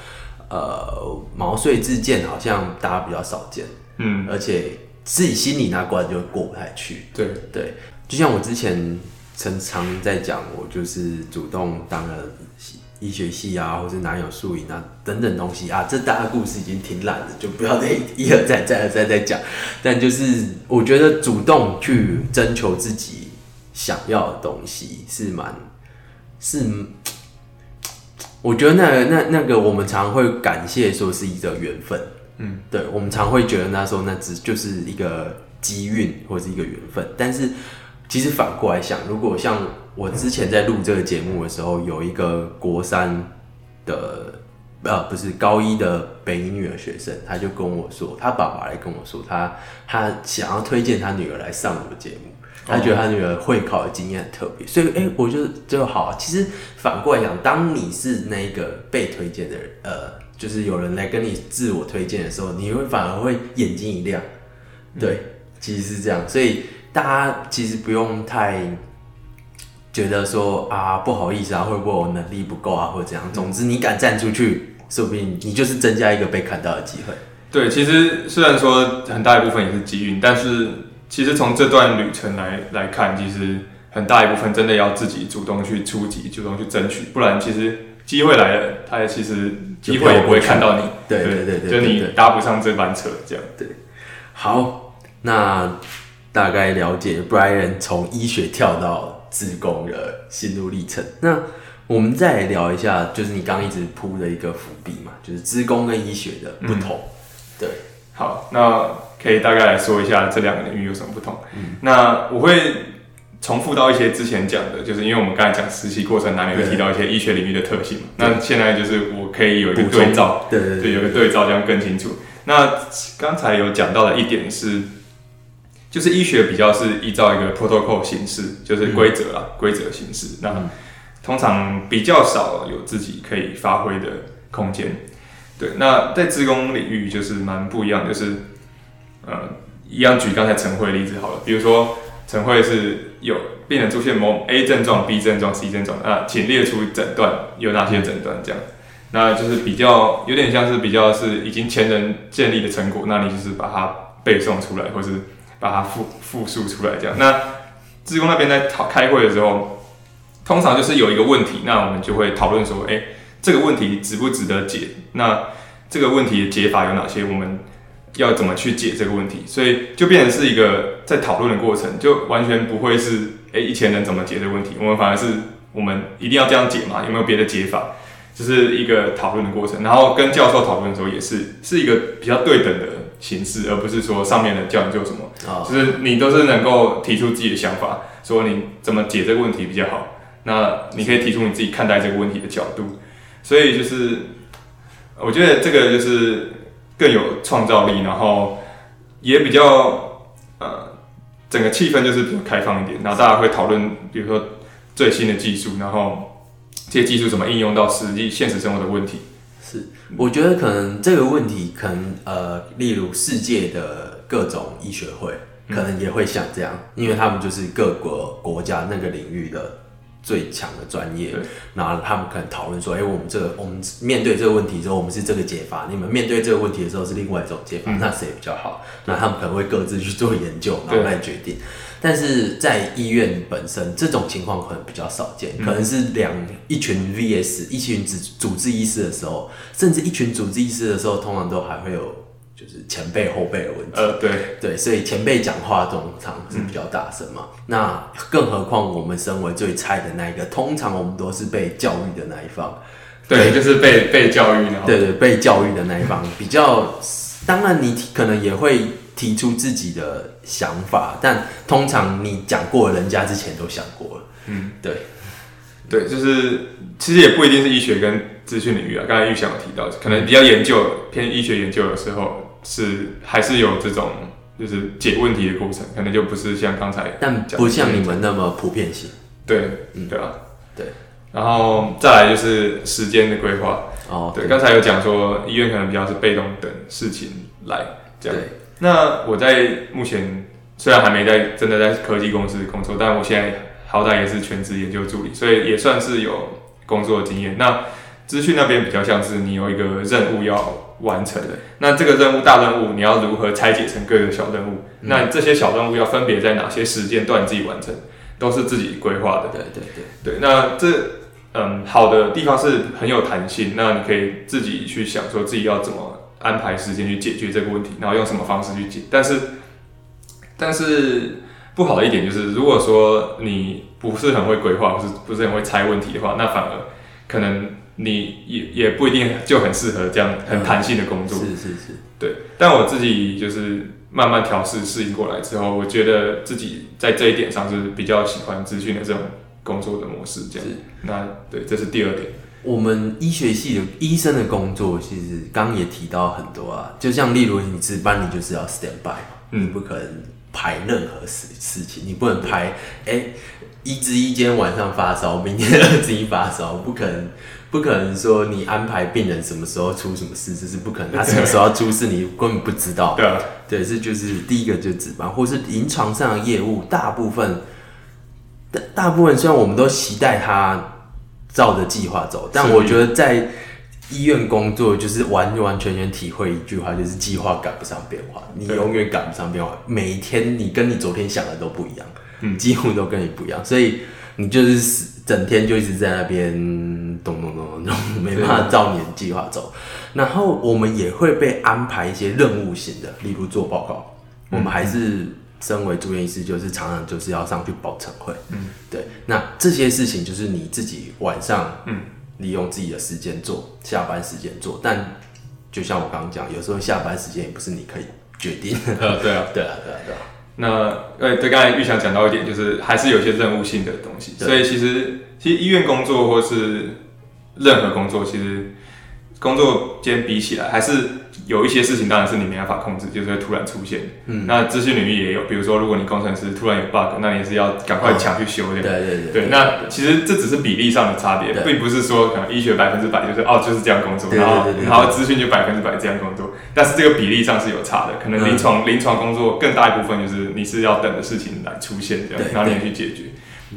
A: 呃，毛遂自荐好像大家比较少见，嗯，而且自己心里那关就过不太去。
B: 对
A: 对，就像我之前常常在讲，我就是主动当了。医学系啊，或者男友宿营啊，等等东西啊，这大家故事已经挺懒的，就不要再一而再、再而再再讲。但就是我觉得主动去征求自己想要的东西是蛮是，我觉得那那那个我们常会感谢说是一个缘分，嗯，对，我们常会觉得那时候那只就是一个机运或者是一个缘分，但是其实反过来想，如果像。我之前在录这个节目的时候，有一个国三的，呃，不是高一的北医女的学生，他就跟我说，他爸爸来跟我说，他他想要推荐他女儿来上我的节目，他觉得他女儿会考的经验很特别，所以，哎，我就就好。其实反过来讲，当你是那个被推荐的人，呃，就是有人来跟你自我推荐的时候，你会反而会眼睛一亮。对，其实是这样，所以大家其实不用太。觉得说啊不好意思啊，会不会我能力不够啊，或者怎样？总之你敢站出去，说不定你就是增加一个被看到的机会。
B: 对，其实虽然说很大一部分也是机运，但是其实从这段旅程来来看，其实很大一部分真的要自己主动去出击，主动去争取，不然其实机会来了，他也其实机会也不会看到你。
A: 对对对对，
B: 就你搭不上这班车，这样。
A: 对，好，那大概了解 Brian 从医学跳到。自工的心路历程。那我们再聊一下，就是你刚一直铺的一个伏笔嘛，就是资工跟医学的不同。对，
B: 好，那可以大概来说一下这两个领域有什么不同。嗯，那我会重复到一些之前讲的，就是因为我们刚才讲实习过程难免会提到一些医学领域的特性嘛。那现在就是我可以有一个对照，
A: 对对
B: 对，有个对照这样更清楚。那刚才有讲到的一点是。就是医学比较是依照一个 protocol 形式，就是规则啦，规则形式。那通常比较少有自己可以发挥的空间。对，那在职工领域就是蛮不一样，就是呃，一样举刚才陈慧例子好了，比如说陈慧是有病人出现某 A 症状、B 症状、C 症状，那请列出诊断有哪些诊断这样，那就是比较有点像是比较是已经前人建立的成果，那你就是把它背诵出来，或是。把它复复述出来，这样。那志工那边在讨开会的时候，通常就是有一个问题，那我们就会讨论说，哎、这个问题值不值得解？那这个问题的解法有哪些？我们要怎么去解这个问题？所以就变成是一个在讨论的过程，就完全不会是哎、以前人怎么解这个问题，我们反而是我们一定要这样解嘛？有没有别的解法？就是一个讨论的过程，然后跟教授讨论的时候也是是一个比较对等的形式，而不是说上面的叫你做什么，
A: 啊、
B: 就是你都是能够提出自己的想法，说你怎么解这个问题比较好。那你可以提出你自己看待这个问题的角度，所以就是我觉得这个就是更有创造力，然后也比较呃整个气氛就是比较开放一点，然后大家会讨论，比如说最新的技术，然后这些技术怎么应用到实际现实生活的问题。
A: 是，我觉得可能这个问题，可能呃，例如世界的各种医学会，可能也会像这样，因为他们就是各国国家那个领域的最强的专业
B: 对，
A: 然后他们可能讨论说，哎、我们这个我们面对这个问题的时候，我们是这个解法，你们面对这个问题的时候是另外一种解法，那谁比较好？那他们可能会各自去做研究，然后来决定。但是在医院本身，这种情况可能比较少见，可能是两一群 VS 一群主主治医师的时候，甚至一群主治医师的时候，通常都还会有就是前辈后辈的问题。
B: 呃，对，
A: 对，所以前辈讲话通常是比较大声嘛。那更何况我们身为最菜的那一个，通常我们都是被教育的那一方。
B: 对，就是被被教育，
A: 对对，被教育的那一方比较，当然你可能也会提出自己的想法，但通常你讲过，人家之前都想过了。
B: 嗯，
A: 对，
B: 对，就是其实也不一定是医学跟资讯领域啊。刚才玉祥有提到，可能比较研究偏医学研究的时候，是还是有这种就是解问题的过程，可能就不是像刚才
A: 但不像你们那么普遍性。
B: 对，嗯对啊，
A: 对。
B: 然后再来就是时间的规划，
A: 哦，
B: 对，刚才有讲说医院可能比较是被动等事情来这样。
A: 对，
B: 那我在目前虽然还没在真的在科技公司工作，但我现在好歹也是全职研究助理，所以也算是有工作经验。那资讯那边比较像是你有一个任务要完成的，那这个任务大任务你要如何拆解成各个小任务？那这些小任务要分别在哪些时间段自己完成，都是自己规划的。
A: 对对对，
B: 对，那这嗯好的地方是很有弹性，那你可以自己去想说自己要怎么安排时间去解决这个问题，然后用什么方式去解。但是但是不好的一点就是，如果说你不是很会规划，不是不是很会猜问题的话，那反而可能你也也不一定就很适合这样很弹性的工作。
A: 是是是，
B: 对，但我自己就是慢慢调试适应过来之后，我觉得自己在这一点上是比较喜欢资讯的这种工作的模式。这样，那对，这是第二点。
A: 我们医学系的医生的工作，其实刚刚也提到很多啊，就像例如你值班，你就是要 stand by 嘛，
B: 嗯
A: 你不可能排任何事事情，你不能排，哎、一至一今天晚上发烧，明天二至一发烧，不可能，不可能说你安排病人什么时候出什么事，这是不可能，他什么时候要出事，你根本不知道。
B: 对啊，
A: 对，这就是第一个就值班，或是临床上的业务，大部分大大部分虽然我们都期待他照着计划走，但我觉得在医院工作就是完完全全体会一句话，就是计划赶不上变化，你永远赶不上变化，每一天你跟你昨天想的都不一样，
B: 嗯。
A: 几乎都跟你不一样，所以你就是整天就一直在那边咚咚咚咚咚，没办法照你的计划走。然后我们也会被安排一些任务型的，例如做报告，我们还是身为住院医师，就是常常就是要上去报晨会。
B: 嗯，
A: 对，那这些事情就是你自己晚上
B: 嗯
A: 利用自己的时间做，下班时间做。但就像我刚刚讲，有时候下班时间也不是你可以决定的。[LAUGHS]
B: 呃，对啊。[LAUGHS]
A: 对啊，对啊，对啊。
B: 那呃，对，刚才玉祥讲到一点，就是还是有一些任务性的东西，
A: 对
B: 所以其实其实医院工作或是任何工作，其实工作间比起来，还是有一些事情当然是你没办法控制，就是会突然出现。
A: 嗯
B: 那资讯领域也有，比如说如果你工程师突然有 bug，那你也是要赶快抢去修的。
A: 对对对
B: 对，那其实这只是比例上的差别，并不是说可能医学百分之百就是哦就是这样工作，
A: 对
B: 然后然后资讯就百分之百这样工作，但是这个比例上是有差的，可能临床、临床工作更大一部分就是你是要等的事情来出现这样，然后你去解决，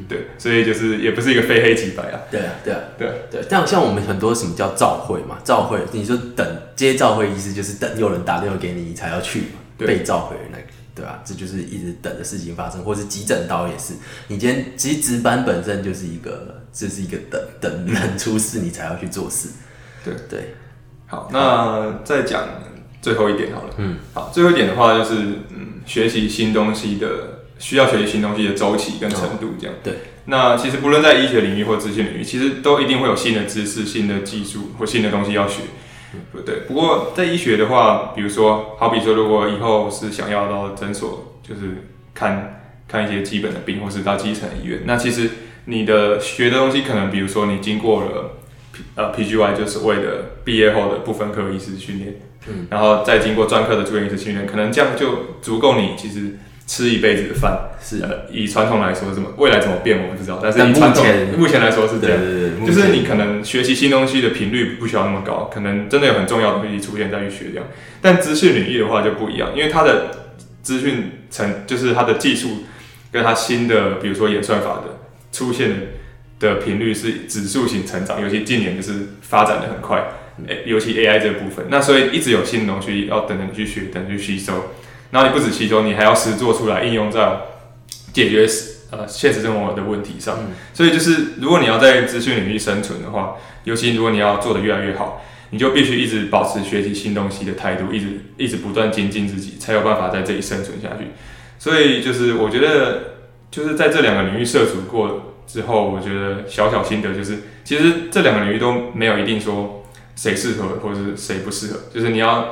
B: 对，所以就是也不是一个非黑即白啊，
A: 对啊，对啊，
B: 对
A: 对。但像我们很多什么叫召会嘛？召会，你说等接召回意思就是等有人打电话给你，你才要去嘛？被召回的那个对吧、这就是一直等的事情发生，或是急诊刀也是。你今天其实值班本身就是一个，这是一个等等人出事你才要去做事。
B: 对
A: 对，
B: 好，那再讲最后一点好了。嗯，好，最后一点的话就是，嗯，学习新东西的需要学习新东西的周期跟程度这样。
A: 对，
B: 那其实不论在医学领域或资讯领域，其实都一定会有新的知识、新的技术或新的东西要学。不对，不过在医学的话，比如说，好比说，如果以后是想要到诊所，就是看看一些基本的病，或是到基层医院，那其实你的学的东西，可能比如说你经过了 P 呃 PGY，就是所谓的毕业后的部分科医师训练，嗯，然后再经过专科的住院医师训练，可能这样就足够你其实吃一辈子的饭。
A: 是
B: 呃，以传统来说，怎么未来怎么变我不知道，但是以传统
A: 前
B: 目前来说是这样。
A: 对对对，
B: 就是你可能学习新东西的频率不需要那么高，可能真的有很重要的东西出现再去学这样。但资讯领域的话就不一样，因为它的资讯层就是它的技术跟它新的，比如说演算法的出现的频率是指数型成长，尤其近年就是发展的很快，尤其 AI 这部分，那所以一直有新的东西要等着你去学，等着去吸收。然后你不止吸收，你还要实做出来，应用在解决呃现实生活的问题上。所以就是，如果你要在资讯领域生存的话，尤其如果你要做得越来越好，你就必须一直保持学习新东西的态度，一直一直不断精进自己，才有办法在这里生存下去。所以就是，我觉得就是在这两个领域涉足过之后，我觉得小小心得就是，其实这两个领域都没有一定说谁适合或者是谁不适合，就是你要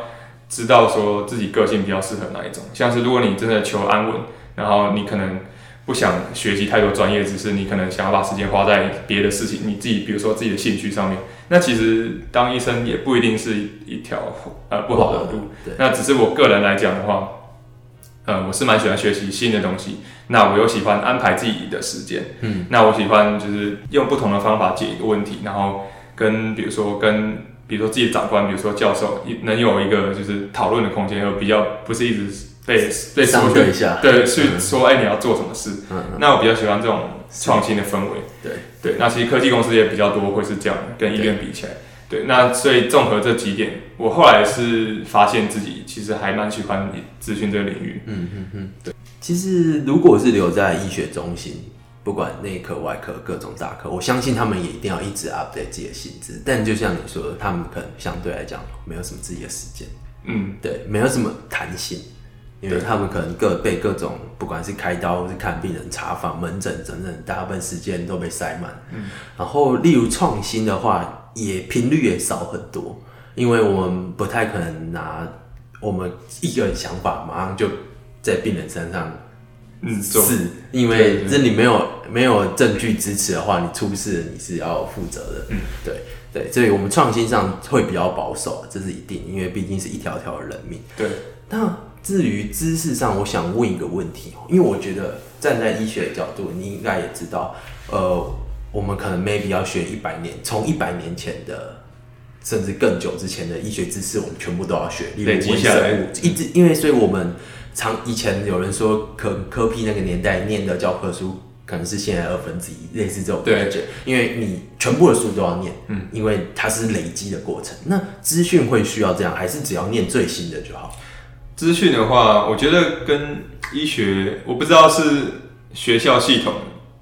B: 知道说自己个性比较适合哪一种。像是如果你真的求安稳，然后你可能不想学习太多专业知识，你可能想要把时间花在别的事情，你自己比如说自己的兴趣上面，那其实当医生也不一定是一条呃不好的路。那只是我个人来讲的话，呃，我是蛮喜欢学习新的东西。那我又喜欢安排自己的时间，
A: 嗯，
B: 那我喜欢就是用不同的方法解一个问题，然后跟比如说跟比如说自己的长官，比如说教授，能有一个就是讨论的空间，而比较不是一直被被
A: 相
B: 说
A: 对一下，
B: 对去说，哎、你要做什么事？
A: 嗯嗯，
B: 那我比较喜欢这种创新的氛围。
A: 对
B: 对，那其实科技公司也比较多，会是这样的，跟医院比起来。对，那所以综合这几点，我后来是发现自己其实还蛮喜欢资讯这个领域。
A: 嗯嗯嗯，对。其实如果是留在医学中心，不管内科、外科各种大科，我相信他们也一定要一直 update 自己的薪资。但就像你说的，他们可能相对来讲没有什么自己的时间，
B: 嗯，
A: 对，没有什么弹性，因为他们可能各被各种不管是开刀是看病人、查房、门诊等等，大部分时间都被塞满。嗯，然后例如创新的话，也频率也少很多，因为我们不太可能拿我们一个想法马上就在病人身上
B: 嗯，
A: 是，因
B: 对
A: 为
B: 对
A: 这你没有没有证据支持的话，你出事了你是要负责的。
B: 嗯，
A: 对对，所以我们创新上会比较保守，这是一定，因为毕竟是一条条的人命。
B: 对，
A: 那至于知识上，我想问一个问题哦，因为我觉得站在医学的角度，你应该也知道，呃，我们可能 maybe 要学一百年，从一百年前的。甚至更久之前的医学知识，我们全部都要学，例如微
B: 下来
A: 生物，一直因为所以我们常以前有人说科科批那个年代念的教科书，可能是现在二分之一，类似这种感觉。因为你全部的书都要念，嗯，因为它是累积的过程。那资讯会需要这样，还是只要念最新的就好？
B: 资讯的话，我觉得跟医学，我不知道是学校系统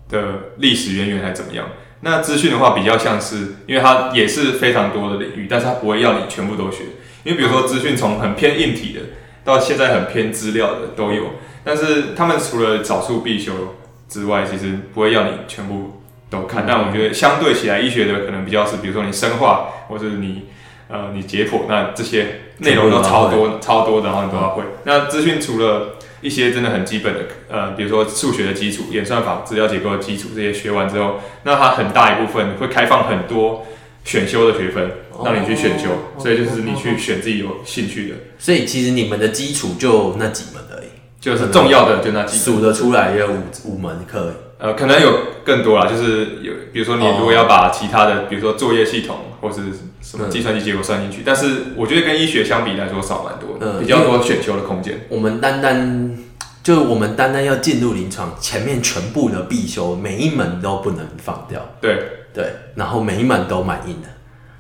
B: 的历史渊源还是怎么样。那资讯的话，比较像是，因为它也是非常多的领域，但是它不会要你全部都学。因为比如说资讯从很偏硬体的，到现在很偏资料的都有，但是他们除了少数必修之外，其实不会要你全部都看。但我觉得相对起来，医学的可能比较是，比如说你生化，或者你呃你解剖，那这些内容都超多超多的，然后你都要会。那资讯除了一些真的很基本的，呃，比如说数学的基础、演算法、资料结构的基础这些学完之后，那它很大一部分会开放很多选修的学分，让你去选修。
A: 哦
B: 所以就是你去选自己有兴趣的，
A: 所以其实你们的基础就那几门而已，
B: 就是重要的就那几个。
A: 数得出来也有五五门课。
B: 呃，可能有更多啦，就是有，比如说你如果要把其他的，比如说作业系统或是什么
A: 嗯
B: 计算机结构算进去，但是我觉得跟医学相比来说少蛮多的，
A: 嗯
B: 比较多选修的空间。
A: 我们单单就我们单单要进入临床，前面全部的必修每一门都不能放掉，
B: 对
A: 对，然后每一门都满硬的。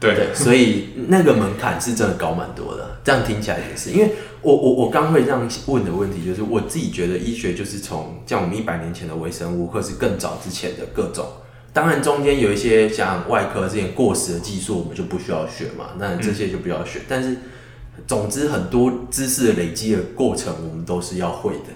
B: 对
A: 对，所以那个门槛是真的高蛮多的。这样听起来也是，因为我我我刚会这样问的问题，就是我自己觉得医学就是从像我们一百年前的微生物，或是更早之前的各种，当然中间有一些像外科这些过时的技术，我们就不需要学嘛，那这些就不要学。但是总之很多知识的累积的过程，我们都是要会的。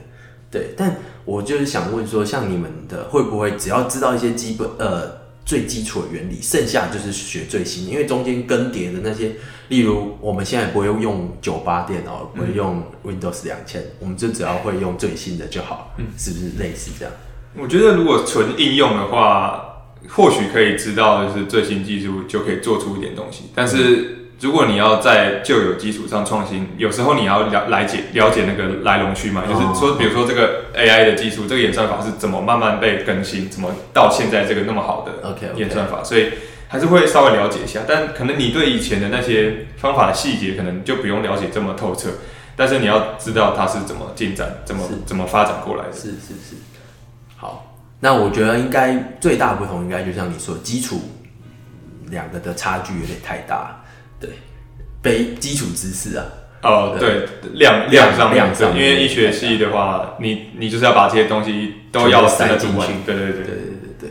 A: 对，但我就是想问说，像你们的会不会只要知道一些基本呃最基础的原理，剩下就是学最新，因为中间更迭的那些，例如我们现在不会用九八电脑，不会用 Windows 两千，我们就只要会用最新的就好，是不是类似这样？
B: 我觉得如果纯应用的话，或许可以知道就是最新技术就可以做出一点东西，但是。如果你要在旧有基础上创新，有时候你要了来解了解那个来龙去脉，就是说，比如说这个 AI 的技术，这个演算法是怎么慢慢被更新，怎么到现在这个那么好的演算法，所以还是会稍微了解一下。但可能你对以前的那些方法的细节，可能就不用了解这么透彻。但是你要知道它是怎么进展，怎么怎么发展过来的。
A: 是是是。好，那我觉得应该最大不同，应该就像你说，基础两个的差距有点太大。对，背基础知识啊。
B: 哦，对，量量上量上，因为医学系的话，你你就是要把这些东西都要
A: 塞进去。
B: 对对对
A: 对对对对。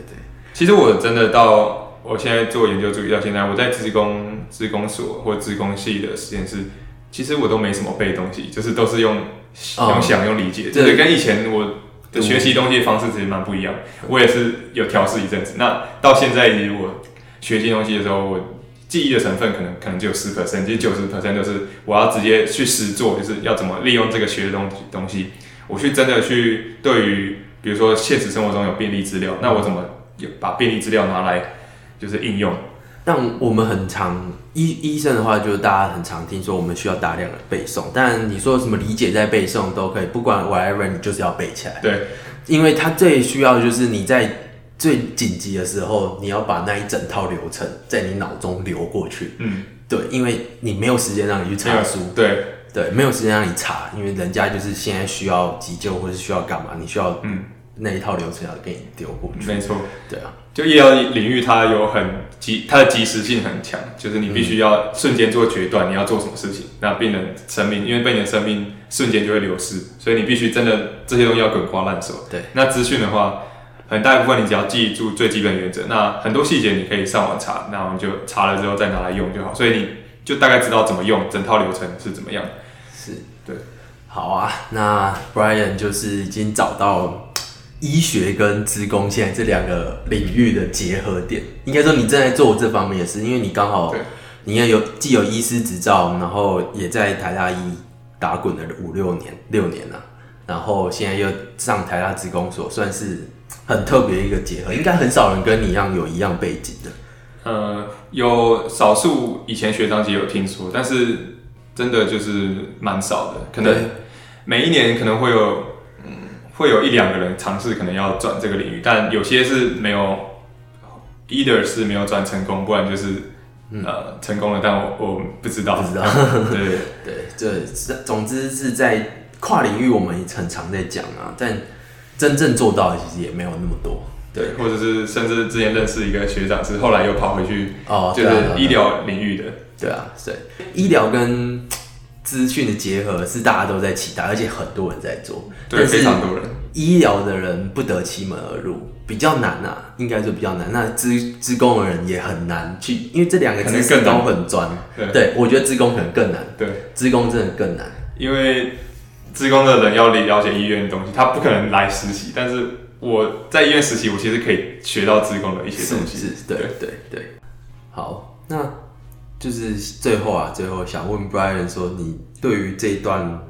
B: 其实我真的到我现在做研究助理到现在，我在职工职工所或职工系的实验室，其实我都没什么背东西，就是都是用用想用理解，就是跟以前我的学习东西方式其实蛮不一样。我也是有调试一阵子，那到现在我学习东西的时候，我。记忆的成分可能可能只有十 percent，其实九十 percent 就是我要直接去实做，就是要怎么利用这个学的东东西，我去真的去对于比如说现实生活中有便利资料，那我怎么有把便利资料拿来就是应用？
A: 但我们很常医医生的话，就是大家很常听说我们需要大量的背诵，但你说什么理解在背诵都可以，不管 whatever，你就是要背起来。
B: 对，
A: 因为它最需要的就是你在。最紧急的时候，你要把那一整套流程在你脑中流过去。嗯，对，因为你没有时间让你去查书。
B: 对
A: 对，没有时间让你查，因为人家就是现在需要急救或者需要干嘛，你需要嗯那一套流程要给你丢过去。
B: 没错，
A: 对啊，
B: 就医疗领域它有很及它的及时性很强，就是你必须要瞬间做决断，你要做什么事情，那病人生命因为被你的生命瞬间就会流失，所以你必须真的这些东西要滚瓜烂熟。
A: 对，
B: 那资讯的话。很大一部分你只要记住最基本原则，那很多细节你可以上网查，那我们就查了之后再拿来用就好。所以你就大概知道怎么用，整套流程是怎么样。
A: 是，
B: 对。
A: 好啊，那 Brian 就是已经找到医学跟职工现在这两个领域的结合点。应该说你正在做这方面也是，因为你刚好你也有既有医师执照，然后也在台大医打滚了五六年六年了，然后现在又上台大职工所，算是。很特别一个结合，应该很少人跟你一样有一样背景的。
B: 呃，有少数以前学长姐有听说，但是真的就是蛮少的。可能每一年可能会有，嗯，会有一两个人尝试，可能要转这个领域，但有些是没有，either 是没有转成功，不然就是呃成功了，但我我不知道，
A: 不知道。[LAUGHS] [LAUGHS]
B: 对
A: 对，这总之是在跨领域，我们很常在讲啊，但。真正做到的其实也没有那么多，
B: 对，或者是甚至之前认识一个学长，是后来又跑回去哦，就是医疗领域的，
A: 对啊，对，医疗跟资讯的结合是大家都在期待，而且很多人在做，
B: 对，非常多人。
A: 医疗的人不得其门而入，比较难啊，应该说比较难。那资资工的人也很难去，因为这两个知识都很专，对，我觉得资工可能更难，
B: 对，
A: 资工真的更难，
B: 因为。职工的人要了解医院的东西，他不可能来实习。但是我在医院实习，我其实可以学到职工的一些东西。
A: 是，对，对，对。好，那就是最后啊，最后想问 Brian 说，你对于这段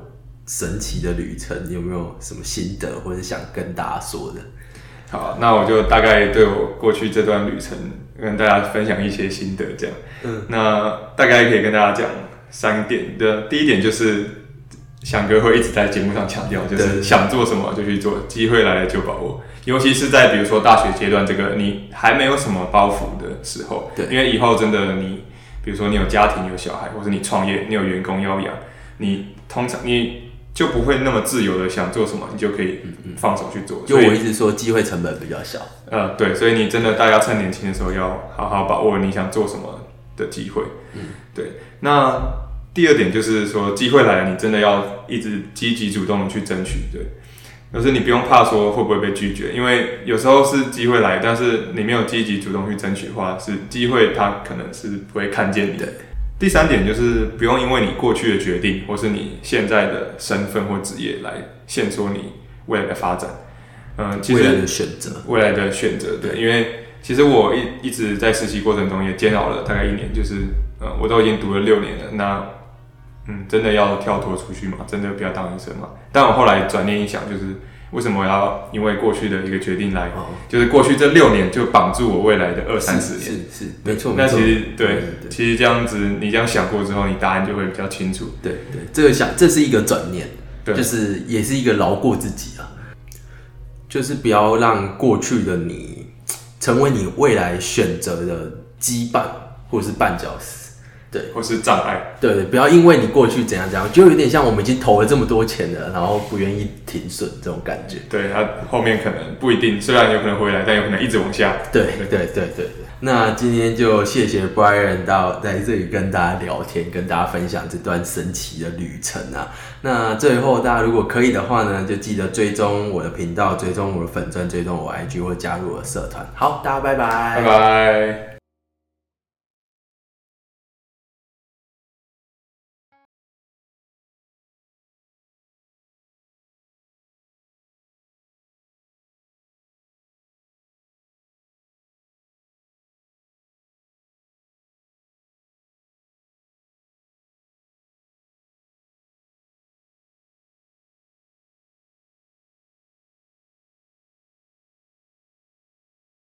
A: 神奇的旅程有没有什么心得，或者想跟大家说的？
B: 好，那我就大概对我过去这段旅程跟大家分享一些心得，这样。嗯，那大概可以跟大家讲三点的。第一点就是。翔哥会一直在节目上强调，就是想做什么就去做，机会来了就把握。尤其是在比如说大学阶段，这个你还没有什么包袱的时候，
A: 对，
B: 因为以后真的你，比如说你有家庭有小孩，或者你创业，你有员工要养，你通常你就不会那么自由的想做什么，你就可以放手去做。
A: 就我一直说，机会成本比较小。
B: 呃，对，所以你真的大家趁年轻的时候要好好把握你想做什么的机会。嗯，对。那第二点就是说，机会来了，你真的要一直积极主动的去争取，对。有时你不用怕说会不会被拒绝，因为有时候是机会来，但是你没有积极主动去争取的话，是机会它可能是不会看见你的。第三点就是不用因为你过去的决定，或是你现在的身份或职业来限缩你未来的发展。
A: 嗯，未来的选择，
B: 未来的选择，对，因为其实我一一直在实习过程中也煎熬了大概一年，就是呃，我都已经读了六年了，那嗯，真的要跳脱出去吗？真的不要当医生吗？但我后来转念一想，就是为什么要因为过去的一个决定来，就是过去这六年就绑住我未来的二三十年？
A: 是是，没错。
B: 那其实对，其实这样子你这样想过之后，你答案就会比较清楚。
A: 对对，这个想这是一个转念，就是也是一个饶过自己啊。就是不要让过去的你成为你未来选择的羁绊，或者是绊脚石，对，
B: 或是障碍。
A: 对对，不要因为你过去怎样怎样，就有点像我们已经投了这么多钱了，然后不愿意停损这种感觉。
B: 对，它后面可能不一定，虽然有可能回来，但有可能一直往下。
A: 对，对，对，对。那今天就谢谢 Brian 到在这里跟大家聊天，跟大家分享这段神奇的旅程啊。那最后大家如果可以的话呢，就记得追踪我的频道，追踪我的粉钻，追踪我 IG 或加入我的社团。好，大家拜拜，
B: 拜拜。